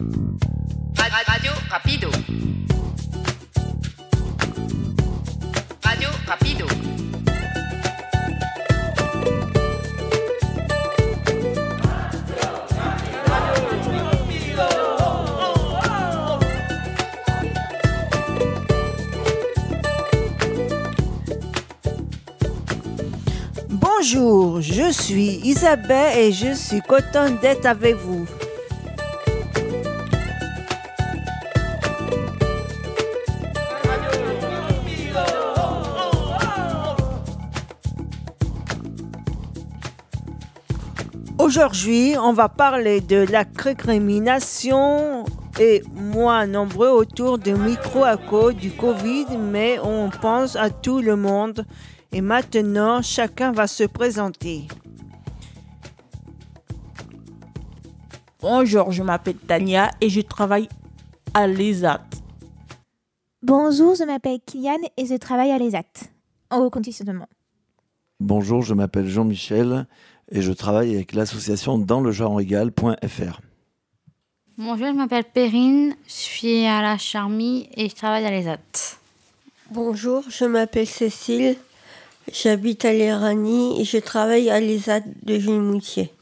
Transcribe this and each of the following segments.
Radio Rapido. Radio Rapido. Bonjour, je suis Isabelle et je suis contente d'être avec vous. Aujourd'hui, on va parler de la récrimination et moins nombreux autour du micro à cause du Covid, mais on pense à tout le monde. Et maintenant, chacun va se présenter. Bonjour, je m'appelle Tania et je travaille à l'ESAT. Bonjour, je m'appelle Kylian et je travaille à l'ESAT, en reconditionnement. Bonjour, je m'appelle Jean-Michel et je travaille avec l'association dans le genre égal.fr. Bonjour, je m'appelle Perrine, je suis à la Charmie et je travaille à l'ESAT. Bonjour, je m'appelle Cécile, j'habite à l'Iranie et je travaille à l'ESAT de Jules-Moutier.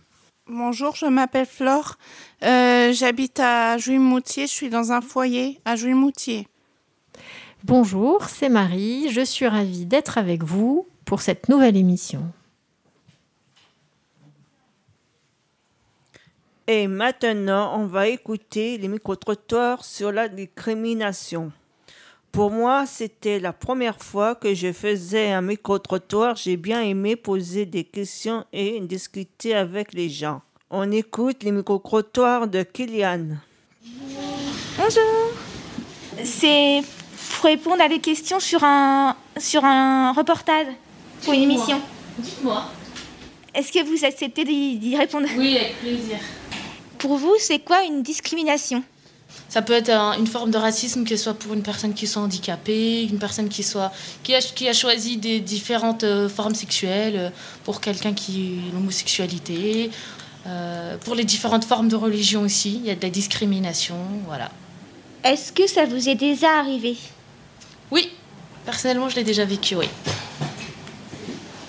Bonjour, je m'appelle Flore, euh, j'habite à Jules-Moutier, je suis dans un foyer à Jules-Moutier. Bonjour, c'est Marie, je suis ravie d'être avec vous pour cette nouvelle émission. Et maintenant, on va écouter les micro-trottoirs sur la discrimination. Pour moi, c'était la première fois que je faisais un micro-trottoir. J'ai bien aimé poser des questions et discuter avec les gens. On écoute les micro-trottoirs de Kylian. Bonjour. C'est pour répondre à des questions sur un, sur un reportage, pour une émission. Dites-moi. Est-ce que vous acceptez d'y d'y répondre? Oui, avec plaisir. Pour vous, c'est quoi une discrimination? Ça peut être un- une forme de racisme, que ce soit pour une personne qui soit handicapée, une personne qui, soit, qui, a, qui a choisi des différentes euh, formes sexuelles, euh, pour quelqu'un qui l'homosexualité, euh, pour les différentes formes de religion aussi, il y a de la discrimination, voilà. Est-ce que ça vous est déjà arrivé? Oui, personnellement, je l'ai déjà vécu, oui.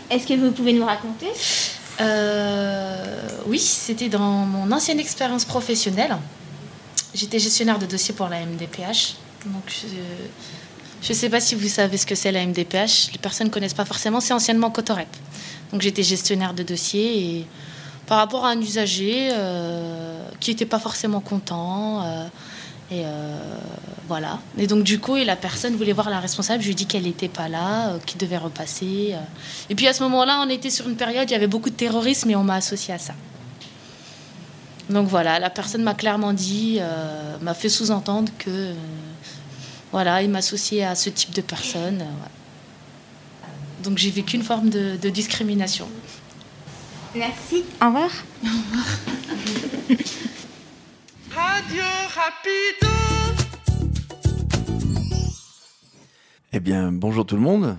Est-ce que vous pouvez nous raconter? Oui, c'était dans mon ancienne expérience professionnelle. J'étais gestionnaire de dossier pour la MDPH. Donc, je ne sais pas si vous savez ce que c'est la MDPH. Les personnes ne connaissent pas forcément. C'est anciennement Cotorep. Donc, j'étais gestionnaire de dossier et par rapport à un usager euh, qui n'était pas forcément content. euh, et euh, voilà. Et donc, du coup, et la personne voulait voir la responsable. Je lui ai dit qu'elle n'était pas là, euh, qu'il devait repasser. euh. Et puis, à ce moment-là, on était sur une période, il y avait beaucoup de terrorisme et on m'a associé à ça. Donc voilà, la personne m'a clairement dit, euh, m'a fait sous-entendre que euh, voilà, il m'associait à ce type de personne. euh. Donc j'ai vécu une forme de, de discrimination. Merci. Au revoir. Radio Rapido. Eh bien, bonjour tout le monde.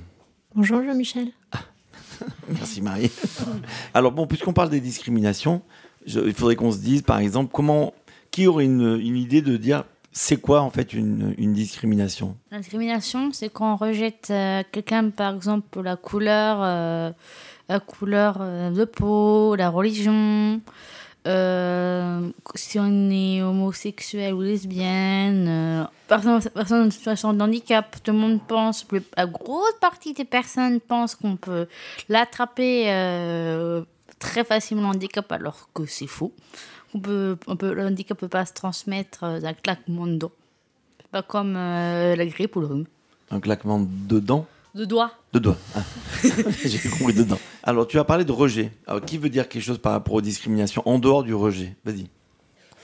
Bonjour Jean-Michel. Merci Marie. Alors bon, puisqu'on parle des discriminations, je- il faudrait qu'on se dise, par exemple, comment, qui aurait une, une idée de dire c'est quoi en fait une, une discrimination? La discrimination, c'est quand on rejette euh, quelqu'un, par exemple, pour la couleur, euh, la couleur euh, de peau, la religion, euh, si on est homosexuel ou lesbienne, euh, personne, en situation de handicap, tout le monde pense, la grosse partie des personnes pensent qu'on peut l'attraper euh, très facilement le handicap alors que c'est faux. On peut, on peut, le handicap ne peut pas se transmettre euh, d'un claquement de. C'est pas comme euh, la grippe ou le rhume. Un claquement de dents? De doigts. De doigts. Ah. J'ai compris dedans. Alors, tu as parlé de rejet. Alors, qui veut dire quelque chose par rapport aux discriminations en dehors du rejet? Vas-y.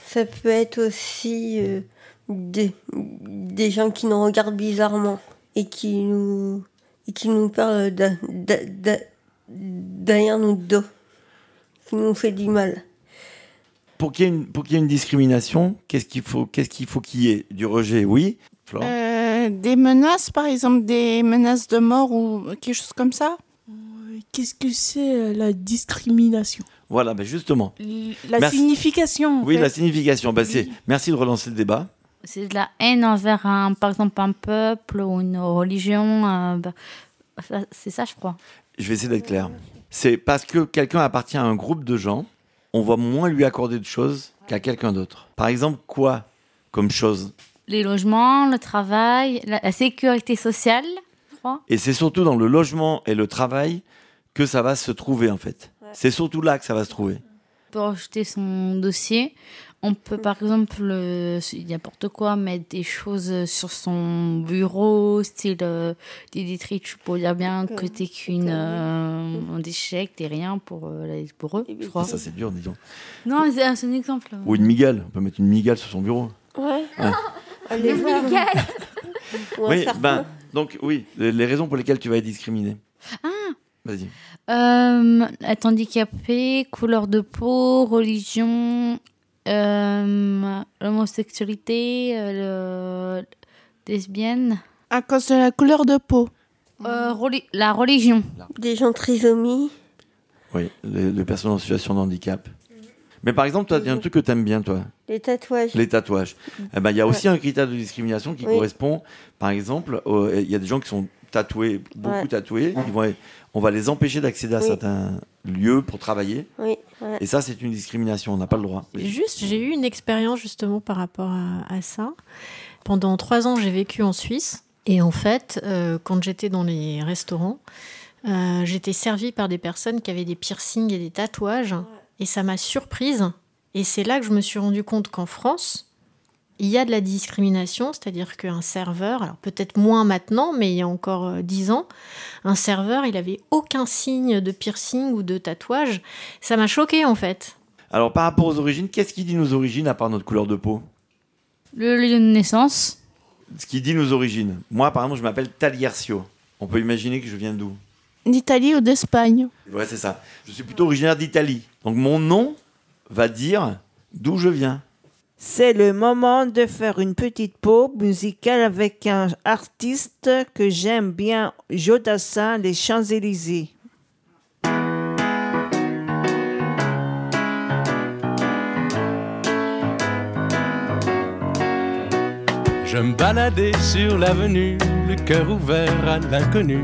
Ça peut être aussi euh, des, des gens qui nous regardent bizarrement et qui nous, et qui nous parlent derrière notre dos, qui nous fait du mal. Pour qu'il y ait une, pour qu'il y ait une discrimination, qu'est-ce qu'il faut qu'est-ce qu'il faut qu'il y ait? Du rejet, oui. Florent Euh, des menaces, par exemple, des menaces de mort ou quelque chose comme ça? Qu'est-ce que c'est euh, la discrimination? Voilà, ben justement. La Merci. signification. Oui, fait. la signification. Ben, c'est... Merci de relancer le débat. C'est de la haine envers, un, par exemple, un peuple ou une religion. euh, ça- c'est ça, je crois. Je vais essayer d'être clair. C'est parce que quelqu'un appartient à un groupe de gens, on va moins lui accorder de choses qu'à quelqu'un d'autre. Par exemple, quoi comme chose? Les logements, le travail, la, la sécurité sociale, je crois. Et c'est surtout dans le logement et le travail que ça va se trouver en fait. C'est surtout là que ça va se trouver. On peut rejeter son dossier. On peut, par exemple, euh, n'importe quoi, mettre des choses sur son bureau, style euh, des détritus pour dire bien que t'es qu'une euh, un déchet, que t'es rien pour, euh, pour eux, je crois. Ça c'est dur, disons. Non, c'est un, c'est un exemple. Ou une migale. On peut mettre une migale sur son bureau. Ouais. Ouais. Ou un Oui, serpent. ben, donc oui, les, les raisons pour lesquelles tu vas être discriminé. Ah Vas-y. Euh, être handicapé, couleur de peau, religion, euh, l'homosexualité, euh, le lesbienne. À cause de la couleur de peau. Euh, reli- la religion. Des gens trisomie. Oui, les, les personnes en situation de handicap. Mais par exemple, toi, il y a un truc que tu aimes bien, toi. Les tatouages. Les tatouages. Eh ben, il y a aussi un critère de discrimination qui Oui. correspond, par exemple, au- il y a des gens qui sont tatoués, beaucoup Ouais. tatoués. Ils vont, on va les empêcher d'accéder à Oui. certains lieux pour travailler. Oui. ouais. Et ça, c'est une discrimination. On n'a pas le droit. Juste, j'ai eu une expérience justement par rapport à, à ça. Pendant trois ans, j'ai vécu en Suisse. Et en fait, euh, quand j'étais dans les restaurants, euh, j'étais servie par des personnes qui avaient des piercings et des tatouages. Et ça m'a surprise. Et c'est là que je me suis rendu compte qu'en France, il y a de la discrimination, c'est-à-dire qu'un serveur, alors peut-être moins maintenant, mais il y a encore euh, dix ans, un serveur, il avait aucun signe de piercing ou de tatouage. Ça m'a choqué en fait. Alors, par rapport aux origines, qu'est-ce qui dit nos origines à part notre couleur de peau? Le lieu de naissance. Ce qui dit nos origines. Moi, par exemple, je m'appelle Taliercio. On peut imaginer que je viens d'où? D'Italie ou d'Espagne Ouais, c'est ça. Je suis plutôt originaire d'Italie. Donc, mon nom va dire d'où je viens. C'est le moment de faire une petite pause musicale avec un artiste que j'aime bien, Jodassin, les Champs-Élysées. Je me baladais sur l'avenue, le cœur ouvert à l'inconnu.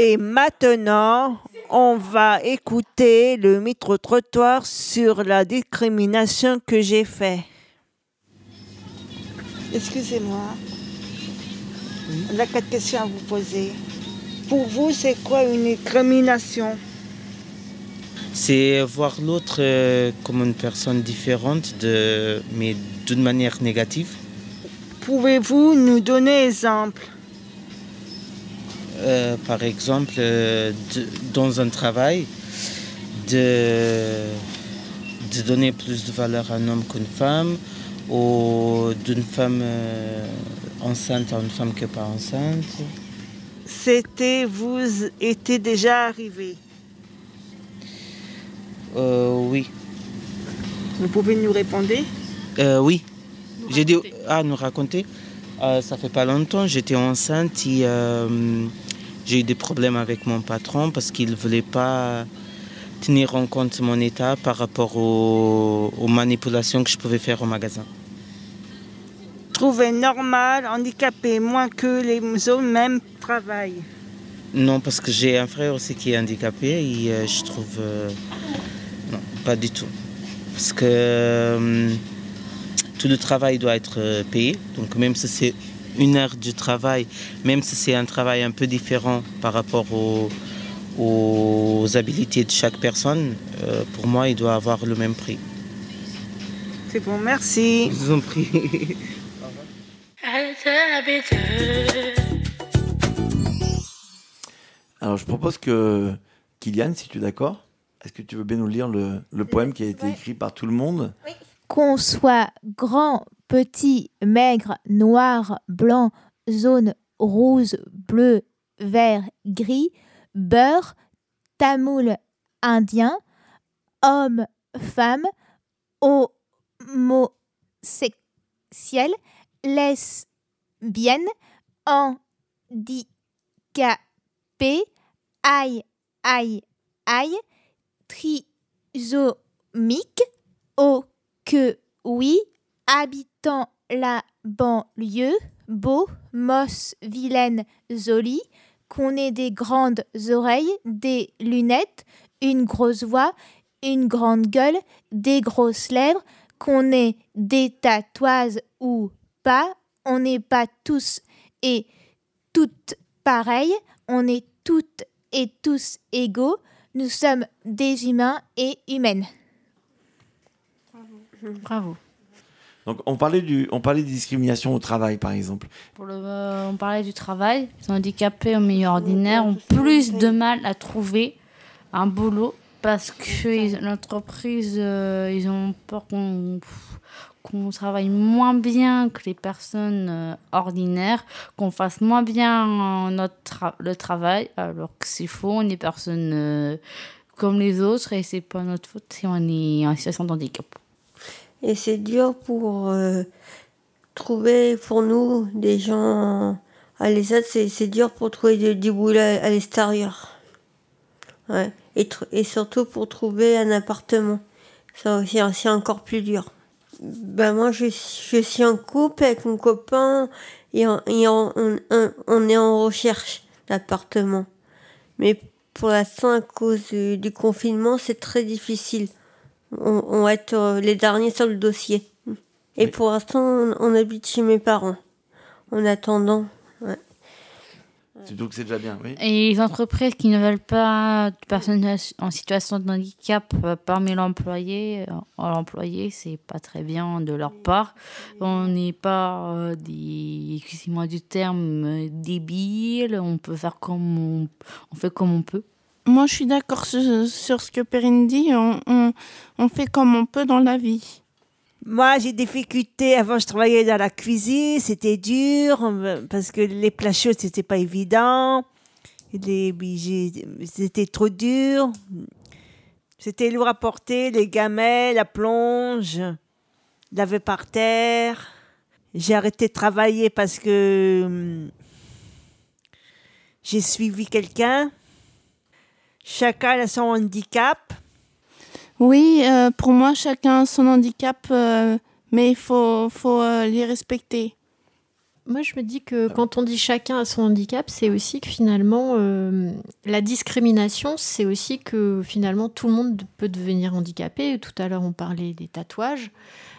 Et maintenant, on va écouter le micro-trottoir sur la discrimination que j'ai fait. Excusez-moi. On a quatre questions à vous poser. Pour vous, c'est quoi une discrimination? C'est voir l'autre euh, comme une personne différente, de, mais d'une manière négative. Pouvez-vous nous donner exemple? Euh, par exemple, euh, de- dans un travail, de, de donner plus de valeur à un homme qu'une femme, ou d'une femme euh, enceinte à une femme qui n'est pas enceinte. C'était, vous était déjà arrivé? Euh, oui. Vous pouvez nous répondre? Euh, oui. J'ai dit ah nous raconter. Ça fait pas longtemps, j'étais enceinte et j'ai eu des problèmes avec mon patron parce qu'il voulait pas tenir en compte mon état par rapport aux, aux manipulations que je pouvais faire au magasin. Trouvez normal, handicapé, moins que les hommes même travaillent. Non, parce que j'ai un frère aussi qui est handicapé et euh, je trouve euh, non, pas du tout. Parce que euh, tout le travail doit être payé. Donc même si c'est une heure du travail, même si c'est un travail un peu différent par rapport aux, aux habilités de chaque personne, euh, pour moi, il doit avoir le même prix. C'est bon, merci. Je vous en prie. Alors, je propose que Kylian, si tu es d'accord, est-ce que tu veux bien nous lire le, le poème qui a été écrit par tout le monde? Qu'on soit grand, petit, maigre, noir, blanc, jaune, rose, bleu, vert, gris, beurre, tamoul, indien, homme, femme, homosexuel, lesbienne, handicapé, aïe, aïe, aïe, trisomique, oh que oui, habitant la banlieue, beau, mosse, vilaine, jolie, qu'on ait des grandes oreilles, des lunettes, une grosse voix, une grande gueule, des grosses lèvres, qu'on ait des tatouages ou pas, on n'est pas tous et toutes pareilles, on est toutes et tous égaux, nous sommes des humains et humaines. Bravo. Donc, on parlait, du, on parlait de discrimination au travail, par exemple. Euh, on parlait du travail. Les handicapés au milieu ordinaire ont plus de mal à trouver un boulot parce que l'entreprise, euh, ils ont peur qu'on qu'on travaille moins bien que les personnes euh, ordinaires, qu'on fasse moins bien notre le travail, alors que c'est faux, on est personnes comme les autres et c'est pas notre faute si on est en situation de handicap. Et c'est dur pour euh, trouver, pour nous, des gens à l'ESAT, c'est dur pour trouver du, du boulot à, l'extérieur. Ouais. Et, et surtout pour trouver un appartement. C'est encore plus dur. Ben moi, je, je suis en couple avec mon copain et, on, et on, on- on- est en recherche d'appartement. Mais pour l'instant, à cause du confinement, c'est très difficile. On, on va être euh, les derniers sur le dossier. Et pour l'instant, on, on habite chez mes parents. En attendant, ouais. Que c'est déjà bien, oui. Et les entreprises qui ne veulent pas de personnes en situation de handicap euh, parmi l'employé, euh, l'employé, c'est pas très bien de leur part. On n'est pas euh, des, excusez-moi du terme, débiles. On peut faire comme on, on fait comme on peut. Moi, je suis d'accord sur, ce que Perrine dit. On, fait comme on peut dans la vie. Moi, j'ai des difficultés. Avant, je travaillais dans la cuisine. C'était dur parce que les plats chauds, c'était pas évident. Les, c'était trop dur. C'était lourd à porter. Les gamelles, la plonge, laver par terre. J'ai arrêté de travailler parce que hum, j'ai suivi quelqu'un. Chacun a son handicap. Oui, euh, pour moi, chacun a son handicap, euh, mais il faut, faut euh, les respecter. Moi, je me dis que quand on dit chacun a son handicap, c'est aussi que finalement, euh, la discrimination, c'est aussi que finalement, tout le monde peut devenir handicapé. Tout à l'heure, on parlait des tatouages.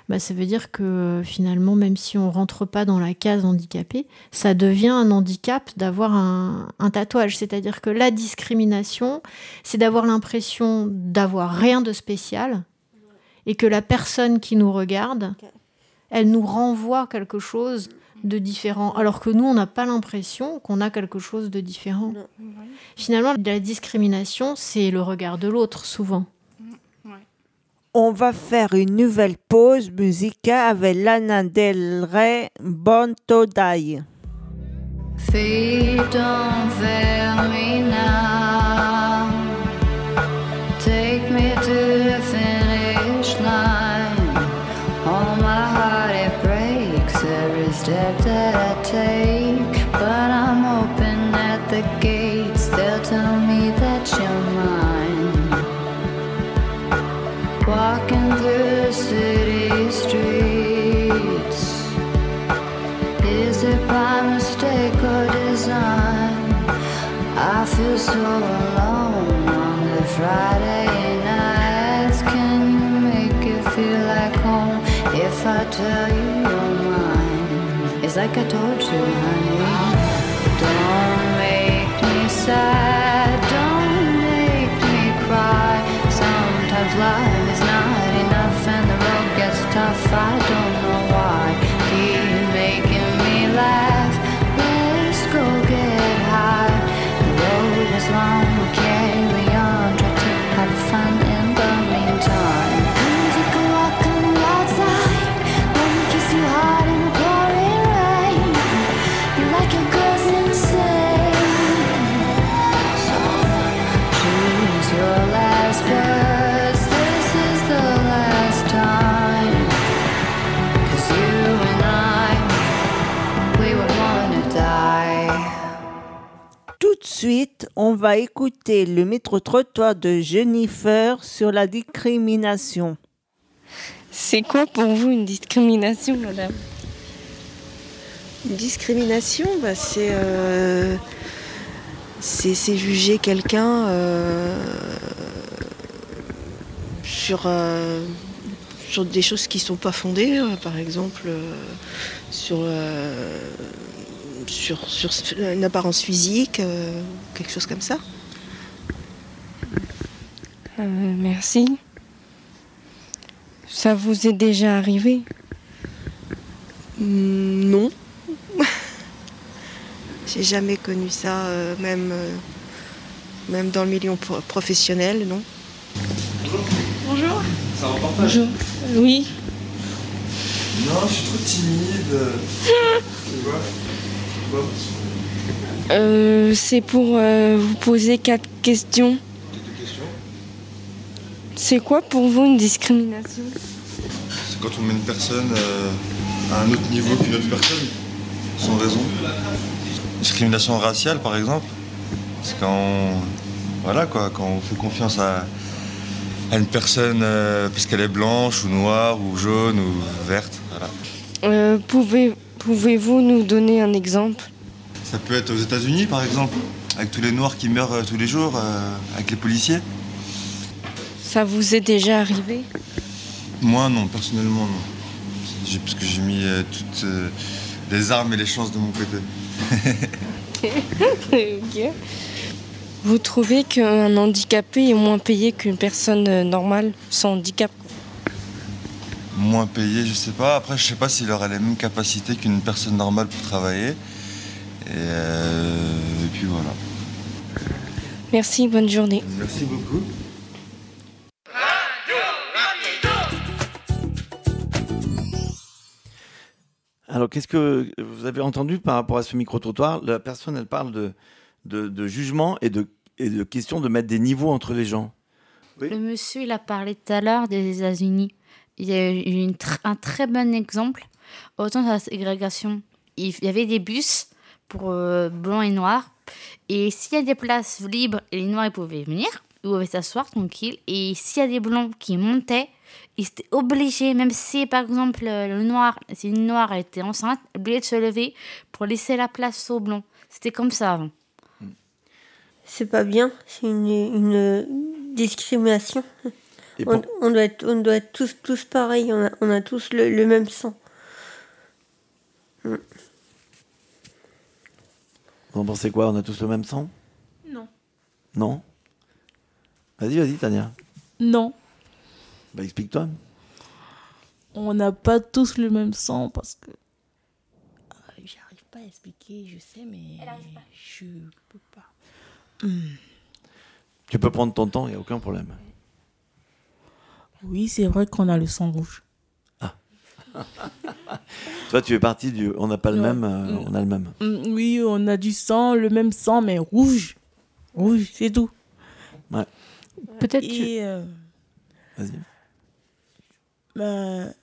Bah, ça veut dire que finalement, même si on rentre pas dans la case handicapé, ça devient un handicap d'avoir un, un tatouage. C'est-à-dire que la discrimination, c'est d'avoir l'impression d'avoir rien de spécial et que la personne qui nous regarde, elle nous renvoie quelque chose de différent, alors que nous, on n'a pas l'impression qu'on a quelque chose de différent. Finalement, la discrimination, c'est le regard de l'autre, souvent. On va faire une nouvelle pause musicale avec Lana Del Rey, Bon to Die. Feet don't fail me now. Take me to the finish line. All my heart it breaks every step that I take. But I'm open at the gates. They'll tell me like I told you, honey. Don't on va écouter le micro-trottoir de Jennifer sur la discrimination. C'est quoi pour vous une discrimination, madame? Une discrimination, bah, c'est euh, c'est c'est juger quelqu'un euh, sur, euh, sur des choses qui sont pas fondées, euh, par exemple euh, sur, euh, sur, sur une apparence physique, euh, quelque chose comme ça. Euh, Merci. Ça vous est déjà arrivé? Hmm, Non. J'ai jamais connu ça, euh, même, euh, même dans le milieu pro- professionnel, non. Bonjour. Reportage Bonjour. Oui. Non, je suis trop timide. Tu vois Euh, C'est pour euh, vous poser quatre questions. C'est quoi pour vous une discrimination? C'est quand on met une personne euh, à un autre niveau qu'une autre personne, sans raison. Discrimination raciale, par exemple. C'est quand on, voilà, quoi, quand on fait confiance à, à une personne euh, parce qu'elle est blanche ou noire ou jaune ou verte. Voilà. Euh, pouvez, Pouvez-vous nous donner un exemple? Ça peut être aux États-Unis, par exemple, avec tous les noirs qui meurent euh, tous les jours, euh, avec les policiers. Ça vous est déjà arrivé? Moi, non, personnellement, non. Parce que j'ai mis euh, toutes euh, les armes et les chances de mon côté. Vous trouvez qu'un handicapé est moins payé qu'une personne normale sans handicap? Moins payé, je sais pas. Après, je sais pas s'il aurait les mêmes capacités qu'une personne normale pour travailler. Et, euh, et puis voilà. Merci, bonne journée. Merci beaucoup. Alors, qu'est-ce que vous avez entendu par rapport à ce micro-trottoir? La personne, elle parle de, de, de jugement et de, et de question de mettre des niveaux entre les gens. Le monsieur, il a parlé tout à l'heure des États-Unis. Il y a eu un très bon exemple. Autant de la ségrégation. Il y avait des bus pour euh, blancs et noirs. Et s'il y a des places libres les noirs ils pouvaient venir, ils pouvaient s'asseoir tranquille. Et s'il y a des blancs qui montaient, ils étaient obligés, même si par exemple le noir, si une noire était enceinte, obligée de se lever pour laisser la place aux blancs. C'était comme ça avant. C'est pas bien, c'est une discrimination. On, doit être, on doit être tous, tous pareils, on a, on a tous le, le même sang. Mm. Vous en pensez quoi On a tous le même sang? Non. Non? Vas-y, vas-y, Tania. Non, Bah, explique-toi. on n'a pas tous le même sang parce que. Ah, J'arrive pas à expliquer, je sais, mais je peux pas. Tu peux prendre ton temps, il n'y a aucun problème. Oui, c'est vrai qu'on a le sang rouge. Toi, tu es parti du. On n'a pas le Ouais. même, euh, Mm. on a le même. Mm, Oui, on a du sang, le même sang, mais rouge. Rouge, c'est tout. Ouais. Peut-être Et, euh, Vas-y. ben,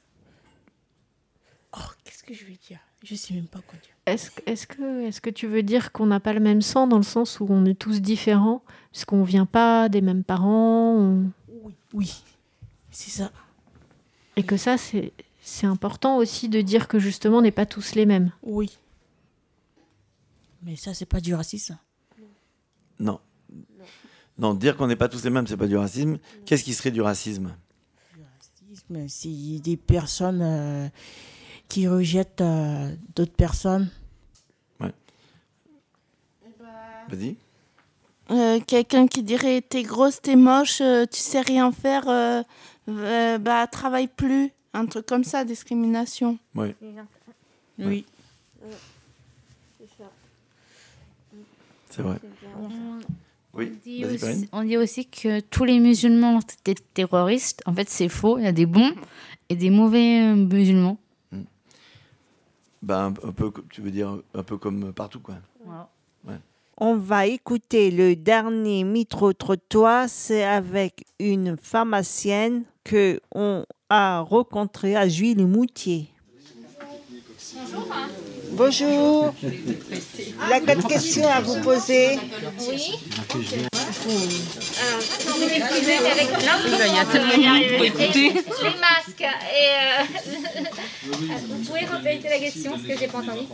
Oh, qu'est-ce que je vais dire? Je sais même pas quoi dire. Est-ce que- est-ce que, est que tu veux dire qu'on n'a pas le même sang dans le sens où on est tous différents? Puisqu'on vient pas des mêmes parents on- Oui, c'est ça. Et que ça, c'est c'est important aussi de dire que justement, on n'est pas tous les mêmes. Oui. Mais ça, c'est pas du racisme. Non. Non, dire qu'on n'est pas tous les mêmes, c'est pas du racisme. Qu'est-ce qui serait du racisme? Mais c'est des personnes euh, qui rejettent euh, d'autres personnes. Vas-y. Euh, Quelqu'un qui dirait t'es grosse, t'es moche, euh, tu sais rien faire, euh, bah travaille plus. Un truc comme ça, discrimination. Oui. Oui. C'est vrai. Oui, On dit, aussi, Perrine. on dit aussi que tous les musulmans étaient terroristes. En fait, c'est faux. Il y a des bons et des mauvais euh, musulmans. Ben, un peu, tu veux dire un peu comme partout, quoi. Ouais. On va écouter le dernier micro-trottoir. C'est avec une pharmacienne que on a rencontrée à Juilly-Moutier. Bonjour. Il a quatre questions à vous poser. Oui. Alors, vous m'excusez, mais avec là, Il y a tellement de monde pour écouter. Les masques et vous pouvez répéter la question parce que j'ai pas entendu.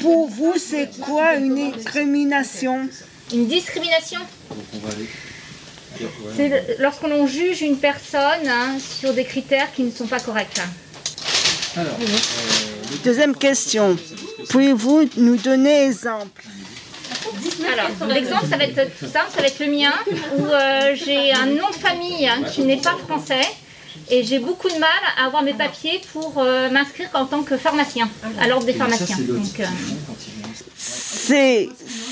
Pour vous, c'est quoi une discrimination Une discrimination? C'est lorsqu'on juge une personne hein, sur des critères qui ne sont pas corrects. Deuxième question. Pouvez-vous nous donner exemple? Alors, l'exemple, ça va être tout simple, ça va être le mien, où euh, j'ai un nom de famille hein, qui n'est pas français et j'ai beaucoup de mal à avoir mes papiers pour euh, m'inscrire en tant que pharmacien, à l'ordre des pharmaciens. Euh, C'est,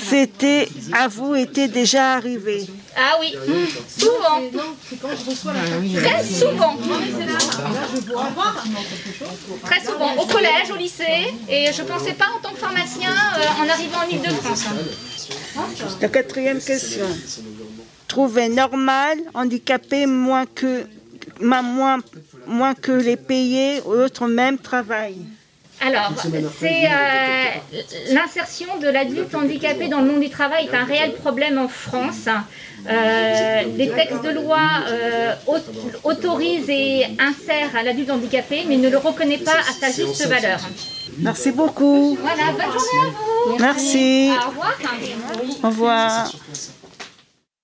c'était, à vous était déjà arrivé. Ah oui, souvent. Très souvent. Très souvent, au collège, au lycée, et je pensais pas en tant que pharmacien euh, en arrivant en Ile-de-France. La quatrième question. Trouver normal, handicapé moins que, ma- moins, moins que les payés ou autres même travail. Alors, c'est euh, l'insertion de l'adulte handicapé dans le monde du travail est un réel problème en France. Euh, les textes de loi euh, au- autorisent et insèrent à l'adulte handicapé, mais ne le reconnaît pas à sa juste valeur. Merci beaucoup. Voilà, bonne journée à vous. Merci. Au revoir. Au revoir.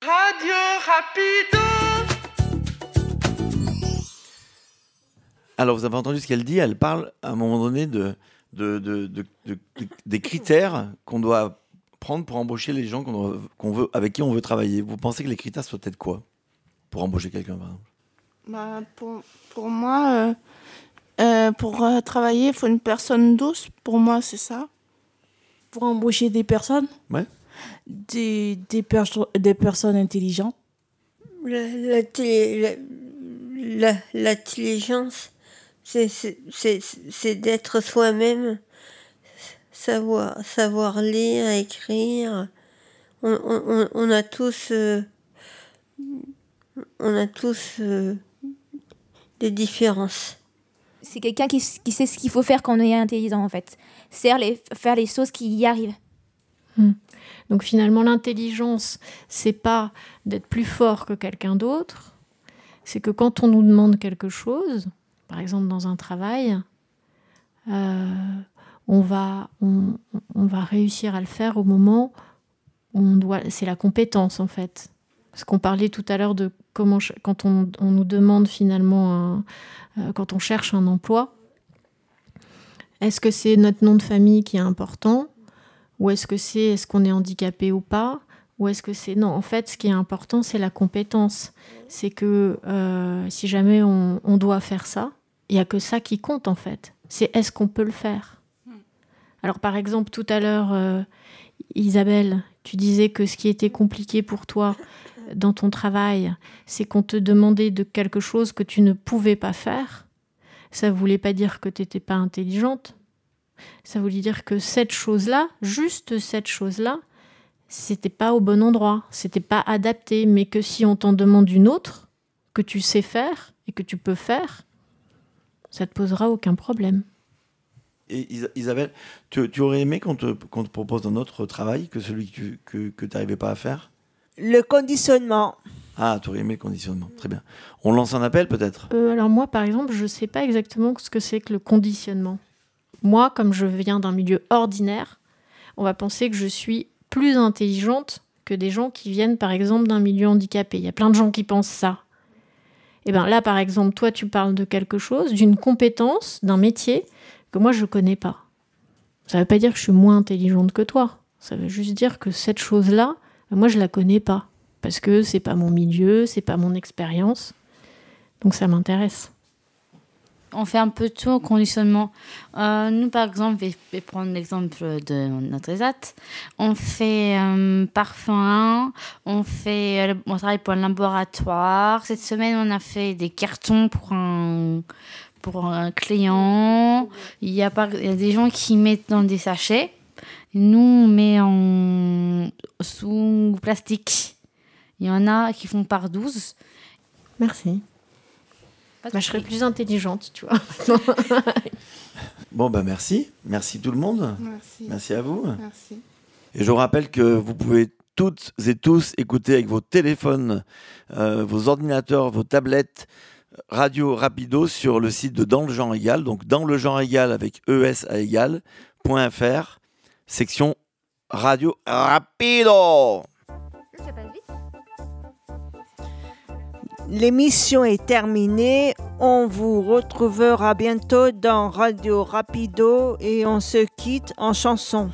Radio Rapido. Alors, vous avez entendu ce qu'elle dit Elle parle à un moment donné de, de, de- de- de- de- des critères qu'on doit prendre pour embaucher les gens qu'on doit- qu'on veut, avec qui on veut travailler. Vous pensez que les critères soient peut-être quoi Pour embaucher quelqu'un, par exemple? Bah, pour, pour moi, euh, euh, pour euh, travailler, il faut une personne douce. Pour moi, c'est ça. Pour embaucher des personnes? Ouais. des, des, perso- des personnes intelligentes? La- la télé- la- la- L'intelligence, c'est- c'est c'est- c'est d'être soi-même, savoir, savoir lire, écrire. On, on- on- on a tous, euh, on a tous euh, des différences. C'est quelqu'un qui, qui sait ce qu'il faut faire quand on est intelligent, en fait. C'est les, faire les choses qui y arrivent. Hmm. Donc finalement, l'intelligence, c'est pas d'être plus fort que quelqu'un d'autre. C'est que quand on nous demande quelque chose, par exemple dans un travail, euh, on, va, on, va réussir à le faire au moment où on doit. C'est la compétence en fait. Parce qu'on parlait tout à l'heure de comment, quand on, on nous demande finalement, euh, quand on cherche un emploi, est-ce que c'est notre nom de famille qui est important ou est-ce que c'est est-ce qu'on est handicapé ou pas? Ou est-ce que c'est non En fait, ce qui est important, c'est la compétence. C'est que euh, si jamais on, on doit faire ça, il y a que ça qui compte en fait. C'est est-ce qu'on peut le faire? Alors par exemple, tout à l'heure, euh, Isabelle, tu disais que ce qui était compliqué pour toi dans ton travail, c'est qu'on te demandait de quelque chose que tu ne pouvais pas faire. Ça voulait pas dire que tu n'étais pas intelligente. Ça voulait dire que cette chose-là, juste cette chose-là, c'était pas au bon endroit, c'était pas adapté, mais que si on t'en demande une autre, que tu sais faire et que tu peux faire, ça te posera aucun problème. Et Isa- Isabelle, tu, tu aurais aimé qu'on te, qu'on te propose un autre travail que celui que tu que, que n'arrivais pas à faire? Le conditionnement. Ah, tu aurais aimé le conditionnement. Très bien. On lance un appel peut-être? Euh, alors moi, par exemple, je sais pas exactement ce que c'est que le conditionnement. Moi, comme je viens d'un milieu ordinaire, on va penser que je suis plus intelligente que des gens qui viennent, par exemple, d'un milieu handicapé. Il y a plein de gens qui pensent ça. Et bien là, par exemple, toi, tu parles de quelque chose, d'une compétence, d'un métier que moi, je connais pas. Ça veut pas dire que je suis moins intelligente que toi. Ça veut juste dire que cette chose-là, moi, je la connais pas. Parce que c'est pas mon milieu, c'est pas mon expérience. Donc ça m'intéresse. On fait un peu tout au conditionnement. Euh, nous, par exemple, je vais- prendre l'exemple de notre ESAT. On fait euh, parfum, on, fait, euh, on travaille pour un laboratoire. Cette semaine, on a fait des cartons pour un, pour un client. Il y, a il y a des gens qui mettent dans des sachets. Nous, on met en, sous plastique. Il y en a qui font par 12. Merci. Bah, je serais plus intelligente, tu vois. Bon, ben merci. Merci tout le monde. Merci. Merci à vous. Merci. Et je vous rappelle que vous pouvez toutes et tous écouter avec vos téléphones, euh, vos ordinateurs, vos tablettes, Radio Rapido sur le site de Dans le genre égal, donc dans le genre égal avec ES à égal, .fr, section Radio Rapido. L'émission est terminée. On vous retrouvera bientôt dans Radio Rapido et on se quitte en chanson.